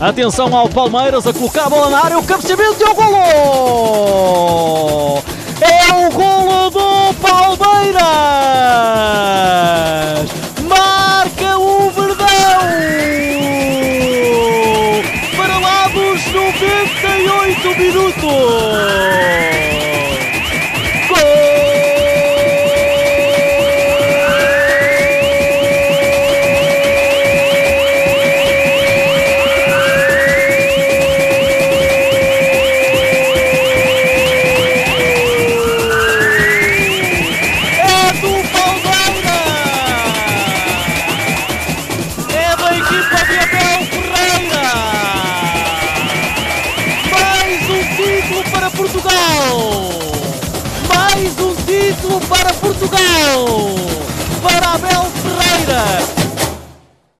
Atenção ao Palmeiras a colocar a bola na área. O cabeceamento e o golo! É o golo do Palmeiras! Marca o Verdão! Para lá dos 98 minutos! Título para Portugal. Mais um título para Portugal.